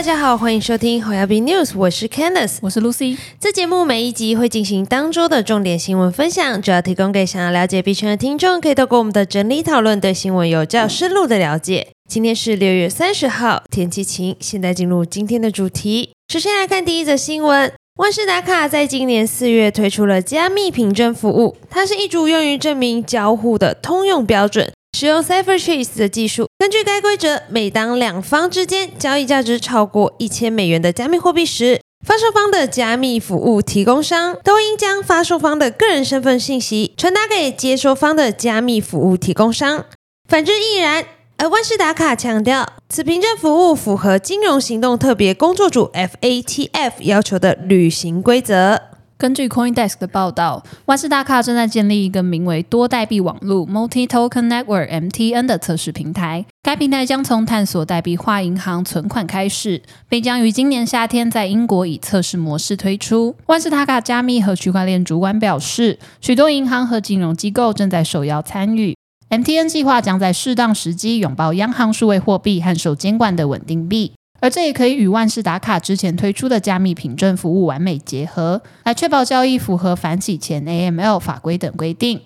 大家好，欢迎收听好亚币 News，我是 Candice，我是 Lucy。这节目每一集会进行当周的重点新闻分享，主要提供给想要了解币圈的听众，可以透过我们的整理讨论，对新闻有较深入的了解。今天是六月三十号，天气晴。现在进入今天的主题，首先来看第一则新闻：万事达卡在今年四月推出了加密凭证服务，它是一组用于证明交互的通用标准。使用 CipherTrace 的技术，根据该规则，每当两方之间交易价值超过一千美元的加密货币时，发售方的加密服务提供商都应将发售方的个人身份信息传达给接收方的加密服务提供商，反之亦然。而万事达卡强调，此凭证服务符合金融行动特别工作组 FATF 要求的履行规则。根据 CoinDesk 的报道，万事达卡正在建立一个名为多代币网络 （Multi Token Network，MTN） 的测试平台。该平台将从探索代币化银行存款开始，并将于今年夏天在英国以测试模式推出。万事达卡加密和区块链主管表示，许多银行和金融机构正在受邀参与。MTN 计划将在适当时机拥抱央行数位货币和受监管的稳定币。而这也可以与万事达卡之前推出的加密凭证服务完美结合，来确保交易符合反洗钱、AML 法规等规定。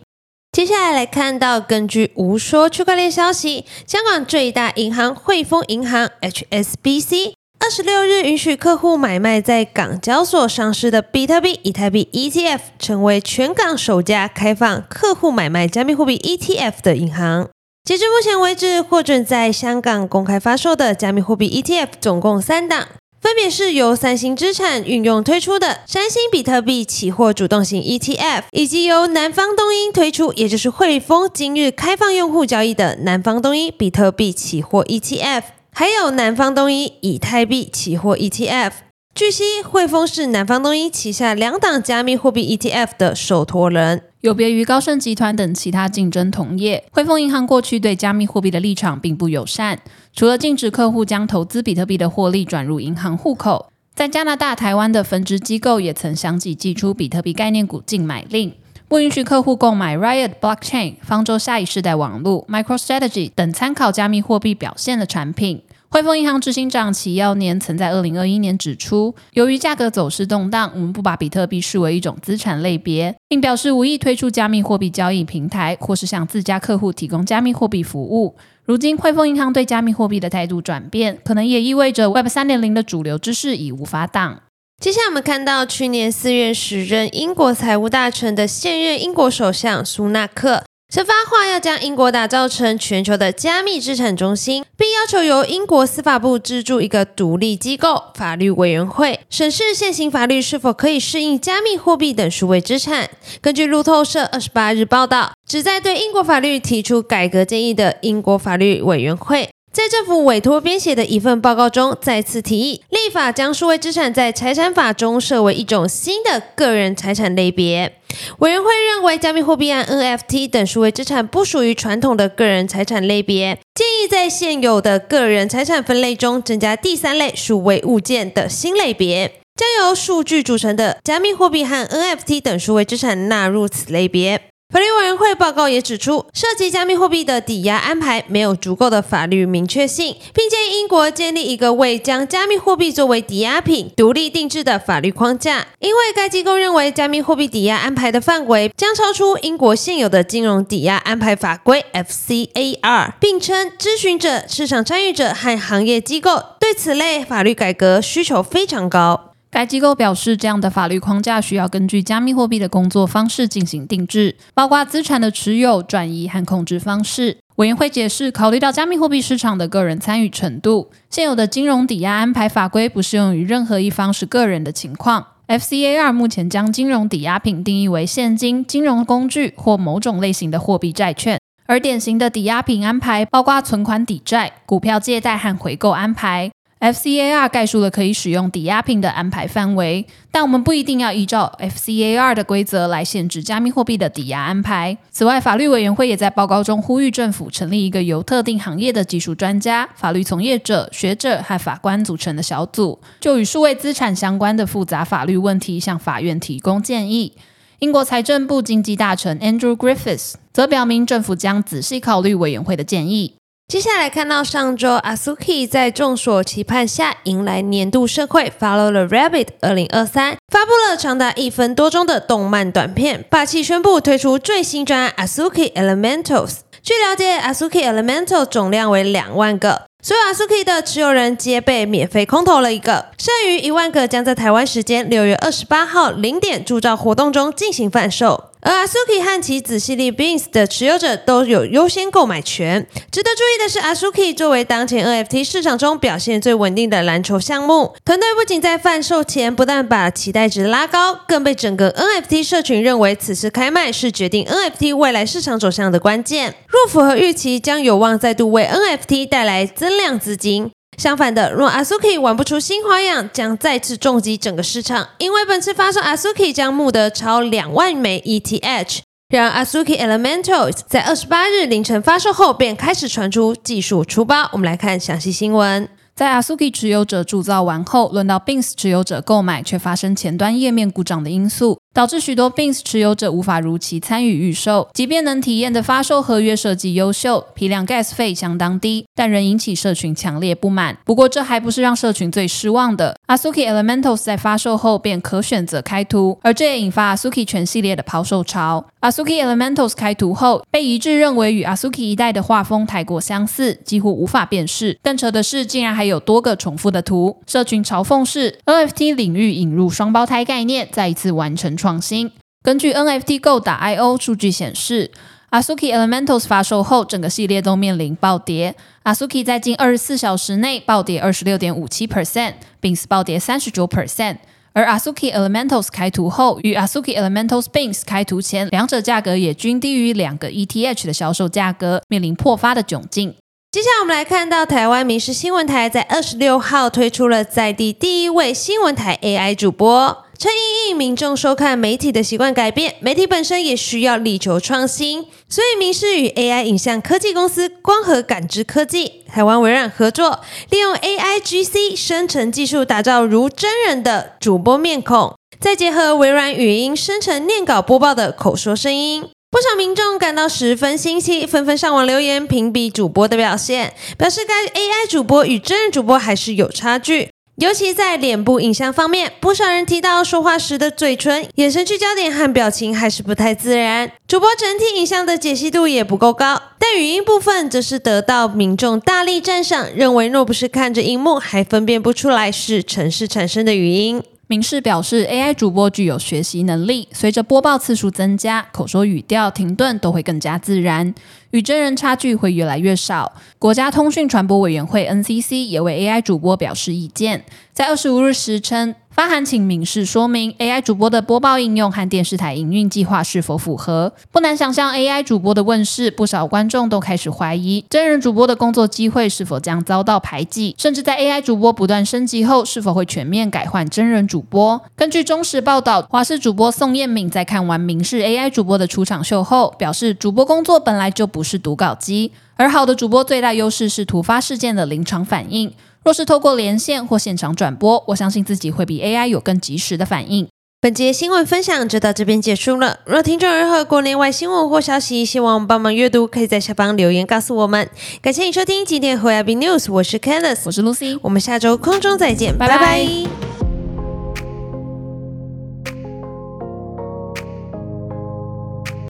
接下来来看到，根据无说区块链消息，香港最大银行汇丰银行 （HSBC） 二十六日允许客户买卖在港交所上市的比特币、以太币 ETF，成为全港首家开放客户买卖加密货币 ETF 的银行。截至目前为止，获准在香港公开发售的加密货币 ETF 总共三档，分别是由三星资产运用推出的三星比特币期货主动型 ETF，以及由南方东英推出，也就是汇丰今日开放用户交易的南方东英比特币期货 ETF，还有南方东英以太币期货 ETF。据悉，汇丰是南方东英旗下两档加密货币 ETF 的受托人。有别于高盛集团等其他竞争同业，汇丰银行过去对加密货币的立场并不友善。除了禁止客户将投资比特币的获利转入银行户口，在加拿大、台湾的分支机构也曾相继寄出比特币概念股禁买令，不允许客户购买 Riot Blockchain、方舟下一世代网络、MicroStrategy 等参考加密货币表现的产品。汇丰银行执行长齐耀年曾在二零二一年指出，由于价格走势动荡，我们不把比特币视为一种资产类别，并表示无意推出加密货币交易平台，或是向自家客户提供加密货币服务。如今，汇丰银行对加密货币的态度转变，可能也意味着 Web 三点零的主流知识已无法挡。接下来，我们看到去年四月时任英国财务大臣的现任英国首相苏纳克。曾发话要将英国打造成全球的加密资产中心，并要求由英国司法部资助一个独立机构——法律委员会，审视现行法律是否可以适应加密货币等数位资产。根据路透社二十八日报道，旨在对英国法律提出改革建议的英国法律委员会。在政府委托编写的一份报告中，再次提议立法将数位资产在财产法中设为一种新的个人财产类别。委员会认为，加密货币和 NFT 等数位资产不属于传统的个人财产类别，建议在现有的个人财产分类中增加第三类数位物件的新类别，将由数据组成的加密货币和 NFT 等数位资产纳入此类别。法律委员会报告也指出，涉及加密货币的抵押安排没有足够的法律明确性，并建议英国建立一个为将加密货币作为抵押品独立定制的法律框架。因为该机构认为，加密货币抵押安排的范围将超出英国现有的金融抵押安排法规 （FCAR），并称咨询者、市场参与者和行业机构对此类法律改革需求非常高。该机构表示，这样的法律框架需要根据加密货币的工作方式进行定制，包括资产的持有、转移和控制方式。委员会解释，考虑到加密货币市场的个人参与程度，现有的金融抵押安排法规不适用于任何一方是个人的情况。FCAR 目前将金融抵押品定义为现金、金融工具或某种类型的货币债券，而典型的抵押品安排包括存款抵债、股票借贷和回购安排。FCAR 概述了可以使用抵押品的安排范围，但我们不一定要依照 FCAR 的规则来限制加密货币的抵押安排。此外，法律委员会也在报告中呼吁政府成立一个由特定行业的技术专家、法律从业者、学者和法官组成的小组，就与数位资产相关的复杂法律问题向法院提供建议。英国财政部经济大臣 Andrew Griffiths 则表明，政府将仔细考虑委员会的建议。接下来看到上周 Asuki 在众所期盼下迎来年度盛会 Follow the Rabbit 二零二三，发布了长达一分多钟的动漫短片，霸气宣布推出最新专 Asuki Elementals。据了解，Asuki Elemental 总量为两万个，所有 Asuki 的持有人皆被免费空投了一个，剩余一万个将在台湾时间六月二十八号零点铸造活动中进行贩售。而 Asuki 和其子系列 Beans 的持有者都有优先购买权。值得注意的是，Asuki 作为当前 NFT 市场中表现最稳定的蓝筹项目，团队不仅在贩售前不但把期待值拉高，更被整个 NFT 社群认为此次开卖是决定 NFT 未来市场走向的关键。若符合预期，将有望再度为 NFT 带来增量资金。相反的，若 Asuki 玩不出新花样，将再次重击整个市场。因为本次发售 Asuki 将募得超两万枚 ETH。然而，Asuki Elementals 在二十八日凌晨发售后，便开始传出技术出包。我们来看详细新闻。在 Asuki 持有者铸造完后，轮到 Bins 持有者购买，却发生前端页面故障的因素。导致许多 Bins 持有者无法如期参与预售，即便能体验的发售合约设计优秀，批量 gas 费相当低，但仍引起社群强烈不满。不过，这还不是让社群最失望的。Asuki Elementals 在发售后便可选择开图，而这也引发 Asuki 全系列的抛售潮。Asuki Elementals 开图后，被一致认为与 Asuki 一代的画风太过相似，几乎无法辨识。更扯的是，竟然还有多个重复的图。社群嘲讽是 NFT 领域引入双胞胎概念，再一次完成。创新。根据 NFT Go 打 IO 数据显示，Asuki Elementals 发售后，整个系列都面临暴跌。Asuki 在近二十四小时内暴跌二十六点五七 percent，并暴跌三十九 percent。而 Asuki Elementals 开图后，与 Asuki Elementals Binks 开图前，两者价格也均低于两个 ETH 的销售价格，面临破发的窘境。接下来我们来看到台湾民事新闻台在二十六号推出了在地第一位新闻台 AI 主播。趁因应民众收看媒体的习惯改变，媒体本身也需要力求创新，所以民视与 AI 影像科技公司光合感知科技、台湾微软合作，利用 AIGC 生成技术打造如真人的主播面孔，再结合微软语音生成念稿播报的口说声音，不少民众感到十分新奇，纷纷上网留言评比主播的表现，表示该 AI 主播与真人主播还是有差距。尤其在脸部影像方面，不少人提到说话时的嘴唇、眼神聚焦点和表情还是不太自然。主播整体影像的解析度也不够高，但语音部分则是得到民众大力赞赏，认为若不是看着荧幕，还分辨不出来是城市产生的语音。明示表示，AI 主播具有学习能力，随着播报次数增加，口说语调停顿都会更加自然，与真人差距会越来越少。国家通讯传播委员会 NCC 也为 AI 主播表示意见，在二十五日时称。发函请明示说明 AI 主播的播报应用和电视台营运计划是否符合。不难想象，AI 主播的问世，不少观众都开始怀疑真人主播的工作机会是否将遭到排挤，甚至在 AI 主播不断升级后，是否会全面改换真人主播。根据中时报道，华视主播宋彦敏在看完明示 AI 主播的出场秀后，表示主播工作本来就不是读稿机，而好的主播最大优势是突发事件的临场反应。若是透过连线或现场转播，我相信自己会比 AI 有更及时的反应。本节新闻分享就到这边结束了。若听众有任何国内外新闻或消息，希望帮忙阅读，可以在下方留言告诉我们。感谢你收听今天的 h o a b News，我是 Candice，我是 Lucy，我们下周空中再见，拜拜。